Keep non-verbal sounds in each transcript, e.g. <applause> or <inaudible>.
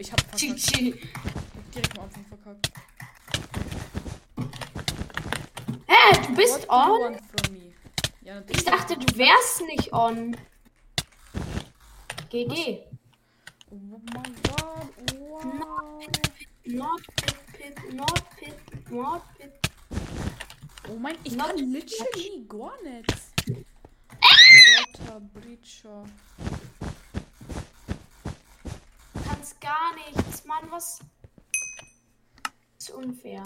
ich hab verkackt. GG. Direkt am Anfang verkackt. Hä, du bist on? Ja. Ich dachte, du wärst nicht on. GG. Oh mein Gott. Wow. Not pit, pit, not pit, not pit. Oh mein, ich Not kann literally gar nichts. Water Breacher. Gar nichts, Mann, was? Das ist unfair.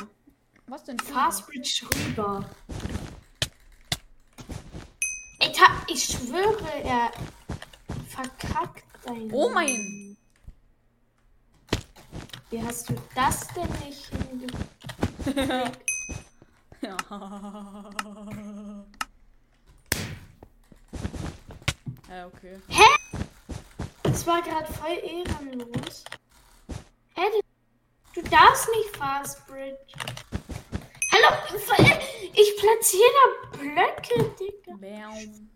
Was denn? Fastbridge rüber. Ey, ta ich schwöre, er verkackt dein. Oh mein. Wie hast du das denn nicht hingekriegt? <laughs> Ja. Ja, okay. Das war gerade voll ehrenlos. Hä, du, du darfst nicht Fastbridge. Hallo, ich platziere da Blöcke, Digga. Bam.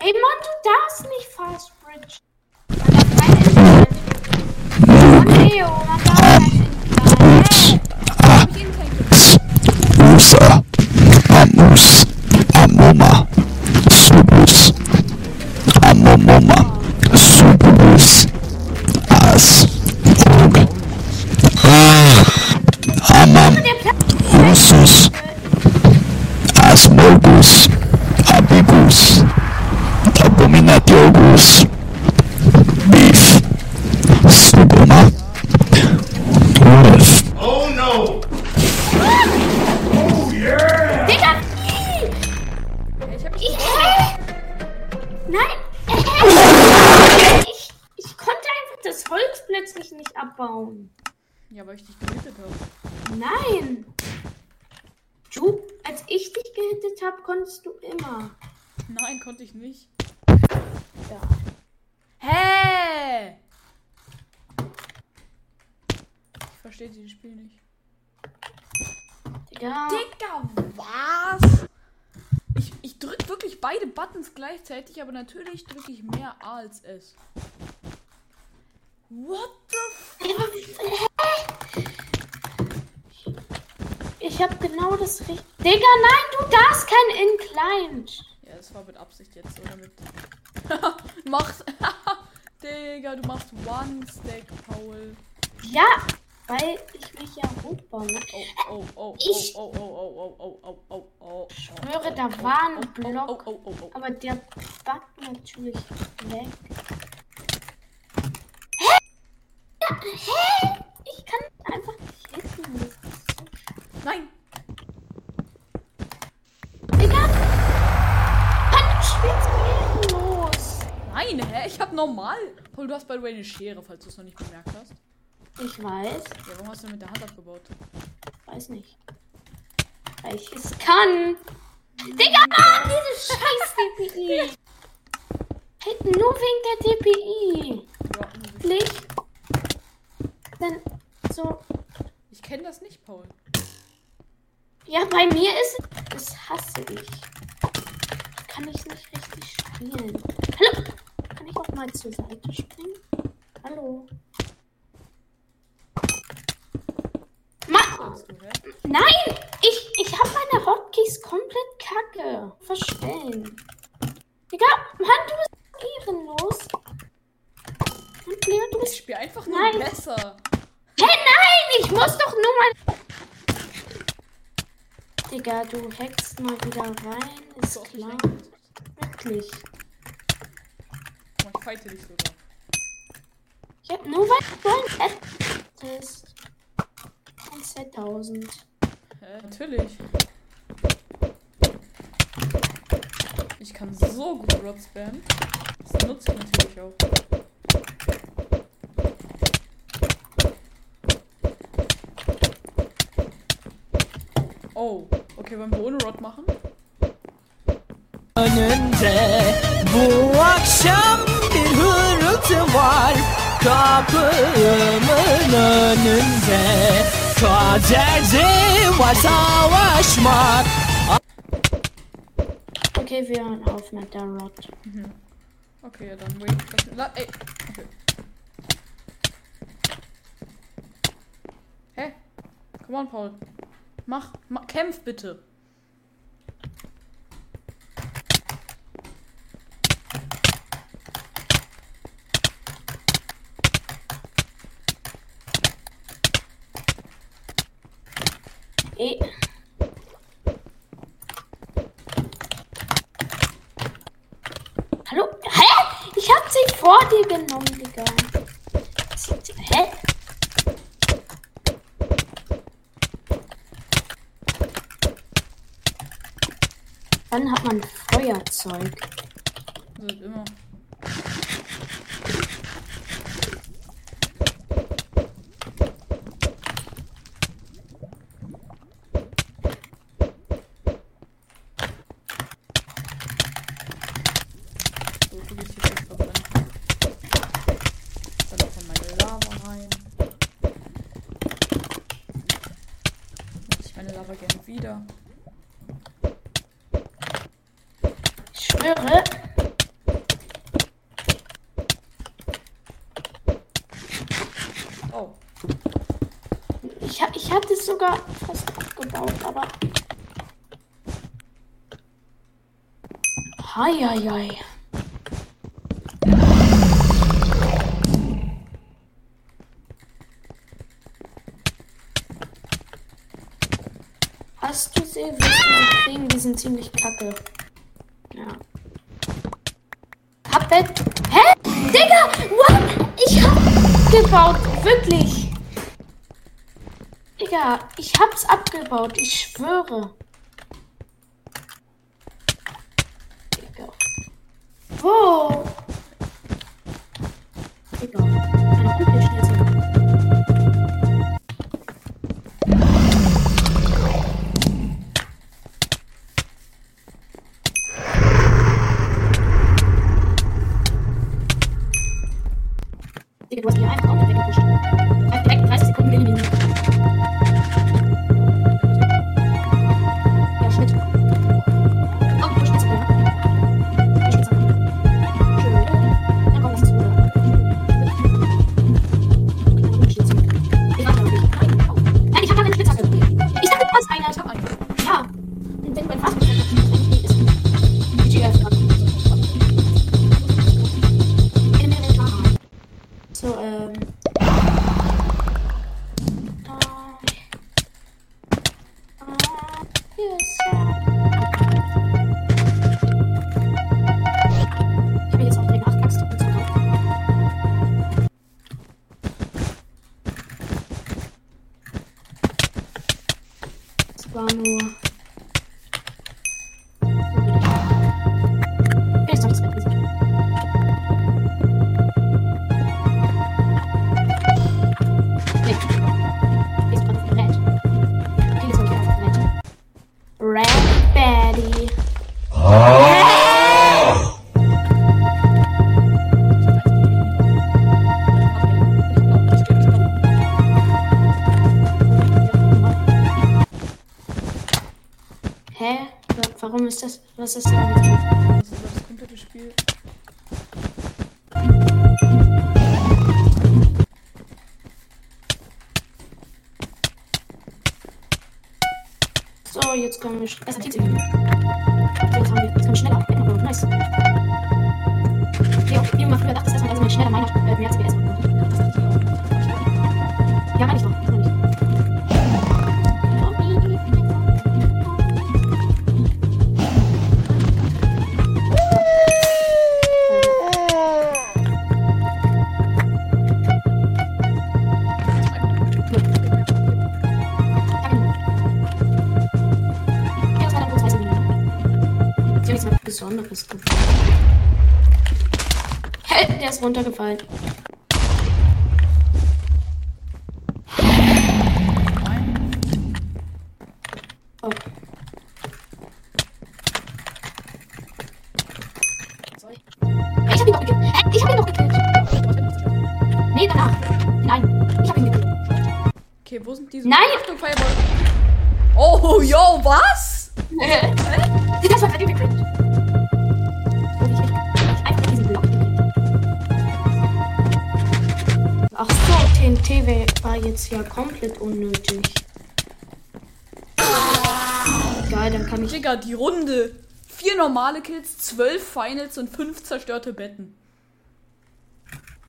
Ey, Mann, du darfst nicht Fastbridge. Man darf kein Internet. Mann, Leo, Asmogus, Abibus, Abominatiogus, Beef, Subuma, Wolf, Oh no! Digga! Ich hab Ich? Nein! Ich, ich konnte einfach das Holz plötzlich nicht abbauen. Ja, weil ich dich gehittet habe. Nein! Ich dich gehittet habe, konntest du immer. Nein, konnte ich nicht. Ja. Hä? Ich verstehe dieses Spiel nicht. Digga. Digga, was? Ich, ich drück wirklich beide Buttons gleichzeitig, aber natürlich drücke ich mehr A als S. What the f Ich habe genau das richtige. Digga, nein, du darfst kein Inclined. Ja, das war mit Absicht jetzt, oder mit. machst. Digga, du machst One Stack, Paul. Ja, weil ich mich ja hochbaue. Ne? Oh, oh, oh, Ich- oh, oh, oh, oh, oh, oh, oh, oh, oh. Schwöre, da war ein Oh, Block. oh, oh, oh. Aber der backt natürlich weg. Nein, hä? Ich hab normal. Paul, du hast by the way eine Schere, falls du es noch nicht bemerkt hast. Ich weiß. Ja, warum hast du mit der Hand abgebaut? Weiß nicht. Weil ich es kann. Digga, Mann, diese scheiß <laughs> DPI. Hey, nur wegen der DPI. Wirklich? Dann so. ich kenne das nicht, Paul. Ja, bei mir ist es. Das hasse ich. Kann ich nicht richtig spielen. Hallo? Ich mal zur Seite springen? Hallo? Ma? Nein! Ich, ich habe meine Hotkeys komplett kacke. Verstellen. Digga, Mann, du bist ehrenlos. Und Leo, du Ich bist. spiele einfach nur Nein. besser. Hä, nein! Ich muss doch nur mal. Digga, du hackst mal wieder rein. Ist ich klar. Wirklich. Ich fighte dich sogar. Ich hab nur ein Ad ist. Ein 2000. Hä? Natürlich. Ich kann so gut Rod spammen. Das nutze ich natürlich auch. Oh, okay, wollen wir ohne Rod machen? önünde Bu akşam var kapımın önünde Kaderdi var savaşmak Okay, wir hören auf mit der Rot. Mhm. Okay, ja, dann wait. La ey. Okay. Hä? Come on, Paul. Mach, mach, kämpf bitte. Hallo? Hä? Ich hab sie vor dir genommen, Digga. Hä? Dann hat man Feuerzeug. Also immer. So, du gehst hier kurz verbrennen. Dann noch meine Lava rein. Meine Lava gerne wieder. Ich schwöre. Oh, Ich, ich hatte es sogar fast abgebaut, aber. Heieiei. Hast du sie? Wirst du sie kriegen? Die sind ziemlich kacke. Ja. Puppet? Hä? Digga! What? Ich hab gebaut. Wirklich. Digga, ich hab's abgebaut. Ich schwöre. Digga. Wo? Digga. War nur. was ist denn mit Das ist das komplette Spiel. So, jetzt können wir. Es hat jetzt irgendwie. Jetzt haben wir. Jetzt können wir schneller. Nice. Okay, wir machen wieder das. Besonderes gefallen. Hä? Der ist runtergefallen. Oh. Hey, ich hab ihn doch gekillt. Hä? Ich hab ihn doch gekillt. Nee, danach. Nein, ich hab ihn gekillt. Okay, wo sind diese? Nein! Achtung, Fireball. Oh, yo, was? <laughs> war jetzt ja komplett unnötig. Geil, dann kann ich. Digga, die Runde. Vier normale Kills, zwölf Finals und fünf zerstörte Betten.